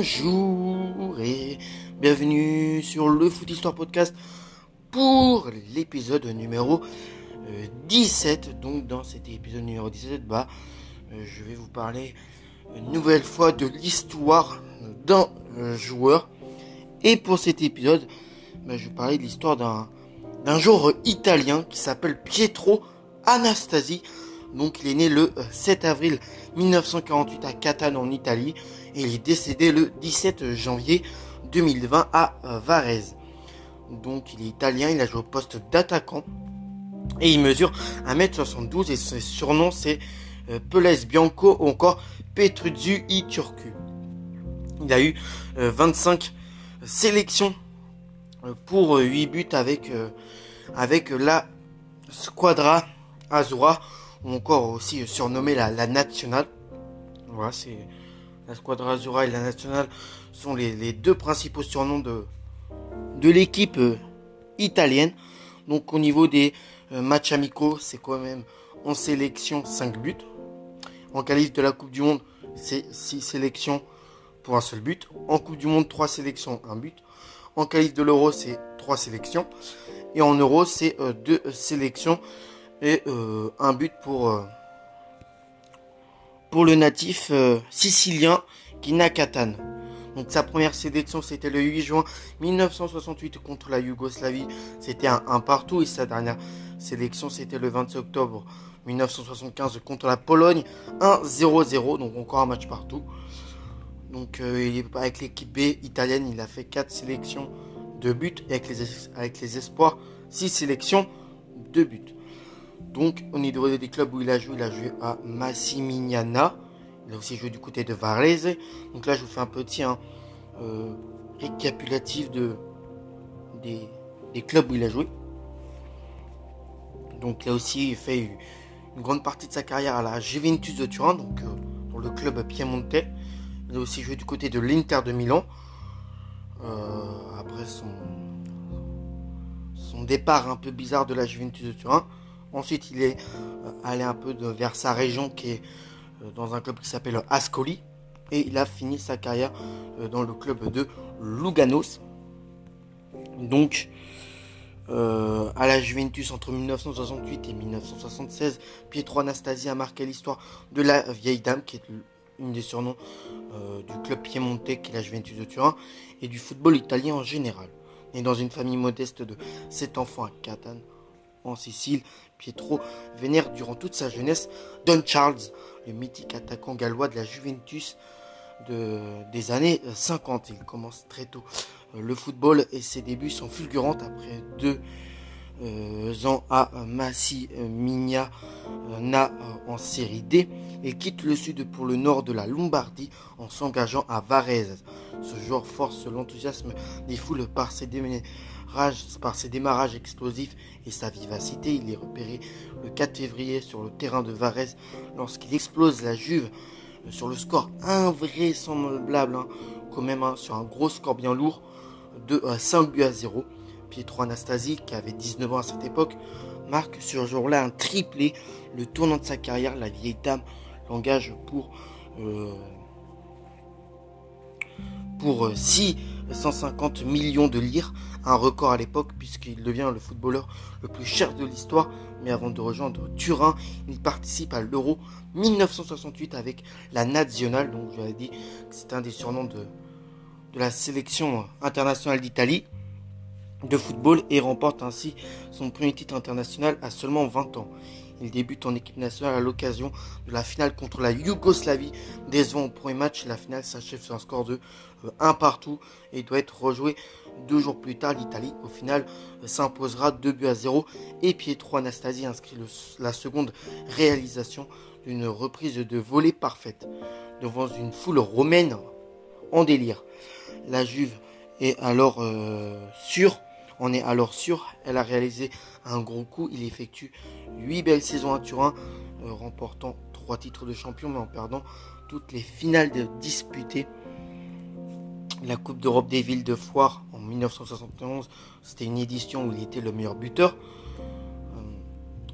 Bonjour et bienvenue sur le Foot Histoire Podcast pour l'épisode numéro 17. Euh, Donc dans cet épisode numéro 17, bah, euh, je vais vous parler une nouvelle fois de l'histoire d'un euh, joueur. Et pour cet épisode, bah, je vais parler de l'histoire d'un, d'un joueur italien qui s'appelle Pietro Anastasi. Donc il est né le 7 avril 1948 à Catane en Italie et il est décédé le 17 janvier 2020 à Varese. Donc il est italien, il a joué au poste d'attaquant et il mesure 1m72 et son surnom c'est euh, Peles Bianco ou encore Petruzzu i Turcu. Il a eu 25 euh, sélections euh, pour 8 buts avec la Squadra Azura ou encore aussi surnommé la, la nationale. Voilà, c'est la Squadra Azura et la nationale sont les, deux principaux surnoms de, l'équipe euh, italienne. Donc au niveau des euh, matchs amicaux, c'est quand même en sélection 5 buts. En qualif de la Coupe du Monde, c'est 6 sélections pour un seul but. En Coupe du Monde, 3 sélections, 1 but. En qualif de l'Euro, c'est 3 sélections. Et en Euro, c'est 2 euh, sélections et euh, un but pour euh, pour le natif euh, sicilien Kinakatan. Donc sa première sélection c'était le 8 juin 1968 contre la Yougoslavie, c'était un, partout et sa dernière sélection c'était le 27 octobre 1975 contre la Pologne 1-0-0 donc encore un match partout. Donc avec l'équipe B italienne, il a fait 4 sélections de buts et avec les, avec les espoirs 6 sélections de buts. Donc, au niveau des clubs où il a joué, il a joué à Massimignana. Il a aussi joué du côté de Varese. Donc là, je vous fais un petit hein, euh, récapitulatif de, des, clubs où il a joué. Donc il a aussi fait une grande partie de sa carrière à la Juventus de Turin, donc euh, pour le club piémontais. Il a aussi joué du côté de l'Inter de Milan. Euh, après son départ un peu bizarre de la Juventus de Turin. Ensuite, il est euh, allé un peu vers sa région qui est euh, dans un club qui s'appelle Ascoli. Et il a fini sa carrière euh, dans le club de Luganos. Donc, à la Juventus entre 1968 et 1976, Pietro Anastasi a marqué l'histoire de la vieille dame, qui est une des surnoms du club piémontais qui est la Juventus de Turin, et du football italien en général. Et dans une famille modeste de 7 enfants à Catane, en Sicile, Pietro vénère durant toute sa jeunesse Don Charles, le mythique attaquant gallois de la Juventus de, des années 50. Il commence très tôt euh, le football et ses débuts sont fulgurants après deux euh, ans à Massimiliana euh, en série D. Il quitte le sud pour le nord de la Lombardie en s'engageant à Varese. Ce joueur force l'enthousiasme des foules par ses démarrages, par ses démarrages explosifs et sa vivacité. Il est repéré le 4 février sur le terrain de Varese lorsqu'il explose la Juve sur le score invraisemblable, hein, quand même hein, sur un gros score bien lourd de 5 buts à 0. Pietro Anastasi, qui avait 19 ans à cette époque, marque ce jour-là un triplé, le tournant de sa carrière. La vieille dame l'engage pour, euh, pour 650 millions de lire, un record à l'époque puisqu'il devient le footballeur le plus cher de l'histoire. Mais avant de rejoindre Turin, il participe à l'Euro 1968 avec la Nationale, donc j'avais dit que c'est un des surnoms de la sélection internationale d'Italie de football et remporte ainsi son premier titre international à seulement 20 ans. Il débute en équipe nationale à l'occasion de la finale contre la Yougoslavie. Décevant au premier match, la finale s'achève sur un score de 1 euh, partout et doit être rejoué deux jours plus tard. L'Italie, au final, s'imposera 2 buts à 0 et Pietro Anastasi inscrit la seconde réalisation d'une reprise de volée parfaite devant une foule romaine en délire. La Juve est alors euh, sûre on est alors sûr, elle a réalisé un gros coup. Il effectue 8 belles saisons à Turin, euh, remportant 3 titres de champion, mais en perdant toutes les finales disputées. La Coupe d'Europe des villes de Foire en 1971, c'était une édition où il était le meilleur buteur. Euh,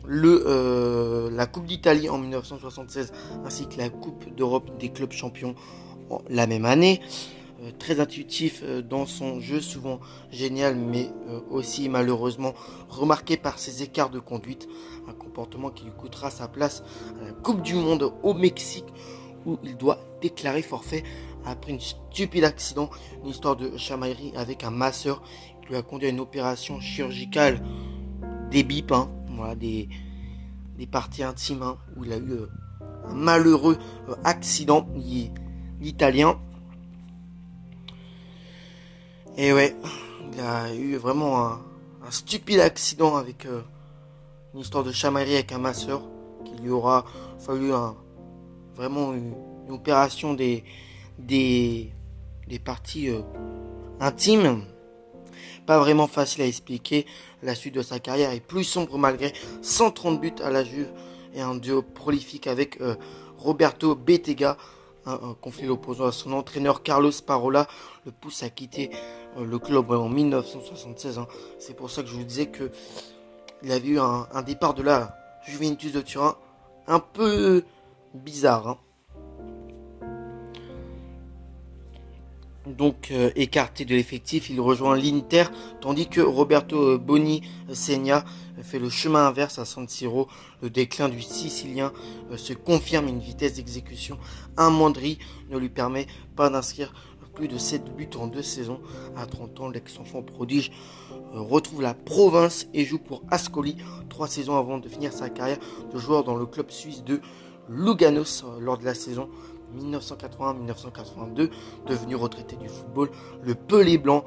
le, euh, la Coupe d'Italie en 1976 ainsi que la Coupe d'Europe des clubs champions la même année. Très intuitif dans son jeu, souvent génial, mais aussi malheureusement remarqué par ses écarts de conduite. Un comportement qui lui coûtera sa place à la Coupe du Monde au Mexique, où il doit déclarer forfait après un stupide accident, une histoire de chamaillerie avec un masseur qui lui a conduit à une opération chirurgicale des bips, hein, des, parties intimes, hein, où il a eu euh, un malheureux euh, accident, l'italien. Et ouais, il a eu vraiment un, stupide accident avec euh, une histoire de chamaillerie avec un masseur, qu'il lui aura fallu vraiment une opération des, des, parties euh, intimes. Pas vraiment facile à expliquer. La suite de sa carrière est plus sombre malgré 130 buts à la Juve et un duo prolifique avec euh, Roberto Bettega. Un, conflit opposant à son entraîneur Carlos Parola le pousse à quitter le club en 1976. Hein. C'est pour ça que je vous disais que il avait eu un, un départ de la Juventus de Turin un peu bizarre. Hein. Donc euh, écarté de l'effectif, il rejoint l'Inter, tandis que Roberto Boni Segna fait le chemin inverse à San Siro. Le déclin du Sicilien euh, se confirme, une vitesse d'exécution amoindrie ne lui permet pas d'inscrire plus de 7 buts en deux saisons. À 30 ans, l'ex-enfant prodige euh, retrouve la province et joue pour Ascoli trois saisons avant de finir sa carrière de joueur dans le club suisse de Luganos lors de la saison 1981-1982, devenu retraité du football, le Pelé Blanc.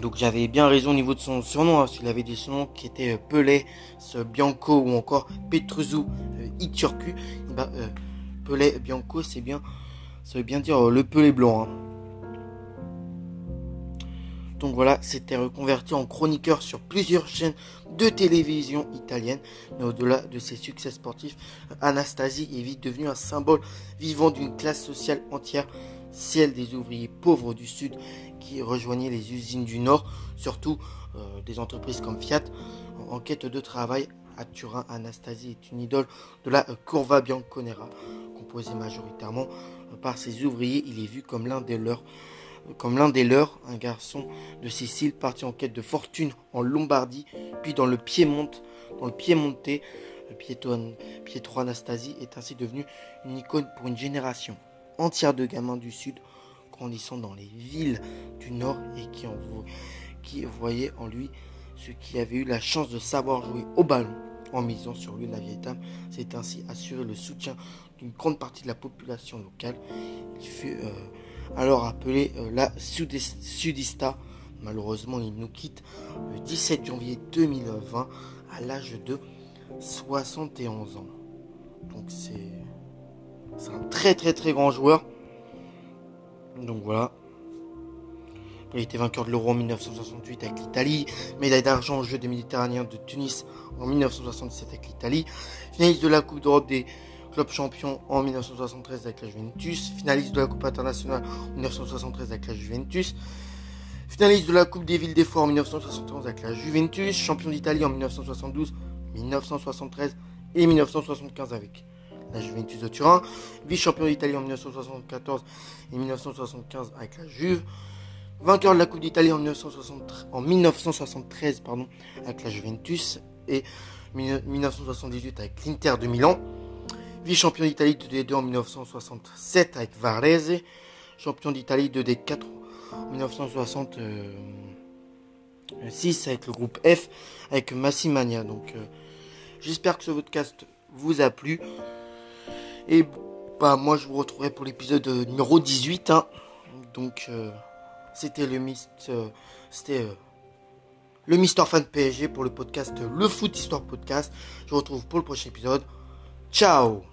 Donc j'avais bien raison au niveau de son surnom, hein, s'il avait des surnoms qui étaient euh, Pelé, Bianco ou encore Petruzu euh, Iturku. Eh ben, euh, Pelé Bianco, c'est bien, ça veut bien dire le Pelé Blanc. Hein. Donc voilà, c'était reconverti en chroniqueur sur plusieurs chaînes de télévision italiennes. Mais au-delà de ses succès sportifs, Anastasie est vite devenu un symbole vivant d'une classe sociale entière, celle des ouvriers pauvres du Sud qui rejoignaient les usines du Nord, surtout euh, des entreprises comme Fiat. En, quête de travail, à Turin, Anastasie est une idole de la Curva Bianconera, composée majoritairement par ses ouvriers. Il est vu comme l'un des leurs comme l'un des leurs, un garçon de Sicile parti en quête de fortune en Lombardie, puis dans le Piémonte, dans le Piémontais, Pietro, Pietro Anastasi est ainsi devenu une icône pour une génération entière de gamins du Sud grandissant dans les villes du Nord et qui, en, qui voyaient en lui ceux qui avaient eu la chance de savoir jouer au ballon. En misant sur lui, la vieille dame s'est ainsi assuré le soutien d'une grande partie de la population locale. Alors appelé euh, la Sudista. Malheureusement, il nous quitte le 17 janvier 2020 à l'âge de 71 ans. Donc c'est un très très très grand joueur. Donc voilà. Il été vainqueur de l'Euro en 1968 avec l'Italie, médaille d'argent aux Jeux des Méditerranéens de Tunis en 1967 avec l'Italie, finaliste de la Coupe d'Europe des club champion en 1973 avec la Juventus, finaliste de la Coupe internationale en 1973 avec la Juventus, finaliste de la Coupe des villes des Forts en 1971 avec la Juventus, champion d'Italie en 1972, 1973 et 1975 avec la Juventus de Turin, vice-champion d'Italie en 1974 et 1975 avec la Juve, vainqueur de la Coupe d'Italie en, 1973 pardon, avec la Juventus et 1978 avec l'Inter de Milan vice-champion d'Italie de D2 en 1967 avec Varese, champion d'Italie de D4 en 1966 avec le groupe F avec Massimania. Donc euh, j'espère que ce podcast vous a plu. Et bah moi je vous retrouverai pour l'épisode numéro 18. Hein. Donc euh, c'était le euh, c'était le Mister Fan PSG pour le podcast Le Foot Histoire Podcast. Je vous retrouve pour le prochain épisode. Tchau!